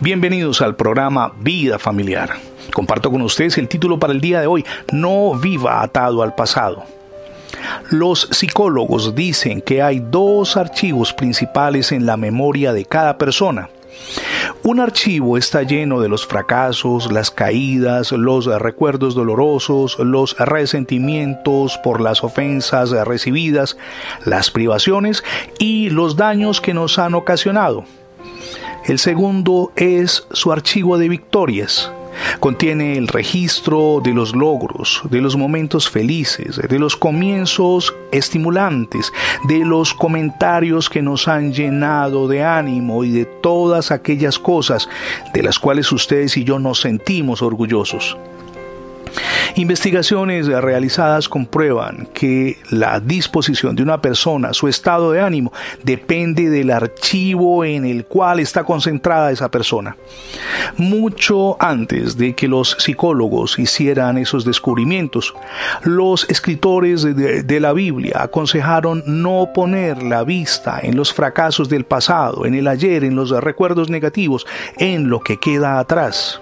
Bienvenidos al programa Vida Familiar. Comparto con ustedes el título para el día de hoy, No viva atado al pasado. Los psicólogos dicen que hay dos archivos principales en la memoria de cada persona. Un archivo está lleno de los fracasos, las caídas, los recuerdos dolorosos, los resentimientos por las ofensas recibidas, las privaciones y los daños que nos han ocasionado. El segundo es su archivo de victorias. Contiene el registro de los logros, de los momentos felices, de los comienzos estimulantes, de los comentarios que nos han llenado de ánimo y de todas aquellas cosas de las cuales ustedes y yo nos sentimos orgullosos. Investigaciones realizadas comprueban que la disposición de una persona, su estado de ánimo, depende del archivo en el cual está concentrada esa persona. Mucho antes de que los psicólogos hicieran esos descubrimientos, los escritores de, de la Biblia aconsejaron no poner la vista en los fracasos del pasado, en el ayer, en los recuerdos negativos, en lo que queda atrás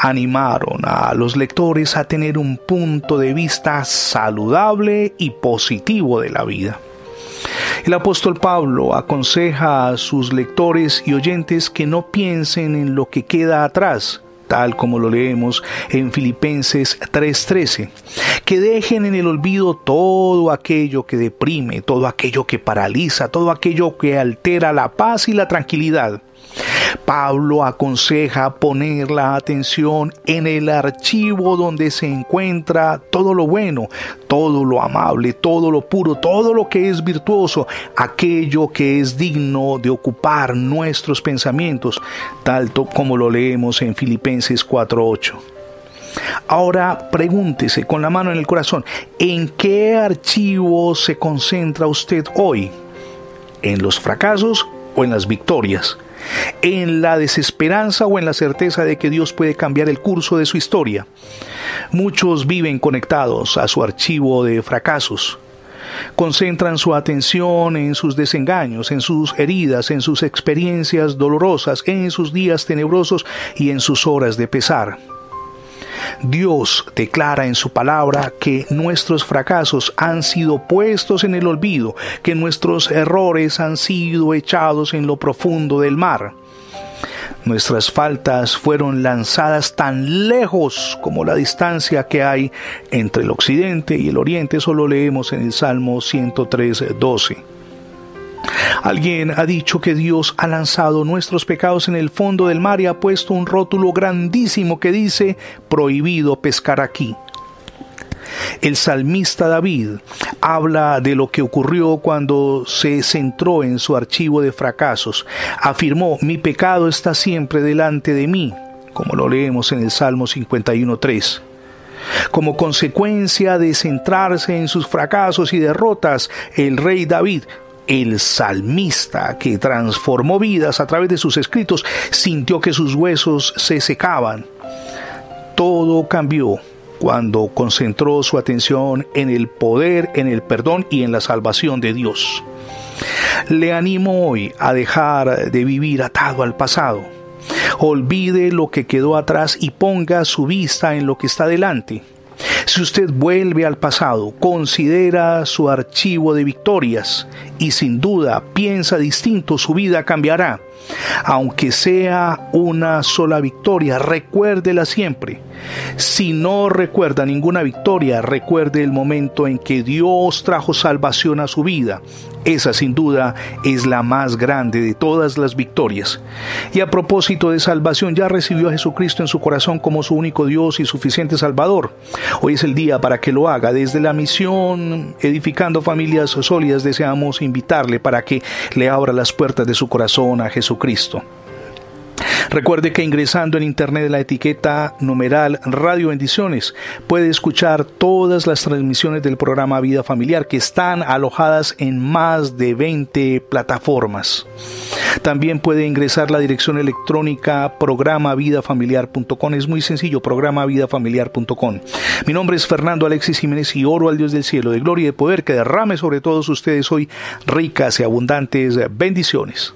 animaron a los lectores a tener un punto de vista saludable y positivo de la vida. El apóstol Pablo aconseja a sus lectores y oyentes que no piensen en lo que queda atrás, tal como lo leemos en Filipenses 3:13, que dejen en el olvido todo aquello que deprime, todo aquello que paraliza, todo aquello que altera la paz y la tranquilidad Pablo aconseja poner la atención en el archivo donde se encuentra todo lo bueno, todo lo amable, todo lo puro, todo lo que es virtuoso, aquello que es digno de ocupar nuestros pensamientos, tal como lo leemos en Filipenses 4.8. Ahora pregúntese con la mano en el corazón, ¿en qué archivo se concentra usted hoy? ¿En los fracasos o en las victorias? En la desesperanza o en la certeza de que Dios puede cambiar el curso de su historia. Muchos viven conectados a su archivo de fracasos. Concentran su atención en sus desengaños, en sus heridas, en sus experiencias dolorosas, en sus días tenebrosos y en sus horas de pesar. Dios declara en su palabra que nuestros fracasos han sido puestos en el olvido, que nuestros errores han sido echados en lo profundo del mar. Nuestras faltas fueron lanzadas tan lejos como la distancia que hay entre el occidente y el oriente, eso lo leemos en el Salmo 103, 12. Alguien ha dicho que Dios ha lanzado nuestros pecados en el fondo del mar y ha puesto un rótulo grandísimo que dice prohibido pescar aquí. El salmista David habla de lo que ocurrió cuando se centró en su archivo de fracasos. Afirmó, mi pecado está siempre delante de mí, como lo leemos en el Salmo 51.3. Como consecuencia de centrarse en sus fracasos y derrotas, el rey David el salmista que transformó vidas a través de sus escritos sintió que sus huesos se secaban. Todo cambió cuando concentró su atención en el poder, en el perdón y en la salvación de Dios. Le animo hoy a dejar de vivir atado al pasado. Olvide lo que quedó atrás y ponga su vista en lo que está delante. Si usted vuelve al pasado, considera su archivo de victorias y sin duda piensa distinto, su vida cambiará. Aunque sea una sola victoria, recuérdela siempre. Si no recuerda ninguna victoria, recuerde el momento en que Dios trajo salvación a su vida. Esa sin duda es la más grande de todas las victorias. Y a propósito de salvación, ya recibió a Jesucristo en su corazón como su único Dios y suficiente Salvador. Hoy es el día para que lo haga. Desde la misión Edificando Familias Sólidas deseamos invitarle para que le abra las puertas de su corazón a Jesucristo. Recuerde que ingresando en internet la etiqueta numeral Radio Bendiciones puede escuchar todas las transmisiones del programa Vida Familiar que están alojadas en más de 20 plataformas. También puede ingresar la dirección electrónica programavidafamiliar.com. Es muy sencillo, programavidafamiliar.com. Mi nombre es Fernando Alexis Jiménez y oro al Dios del cielo de gloria y de poder que derrame sobre todos ustedes hoy ricas y abundantes bendiciones.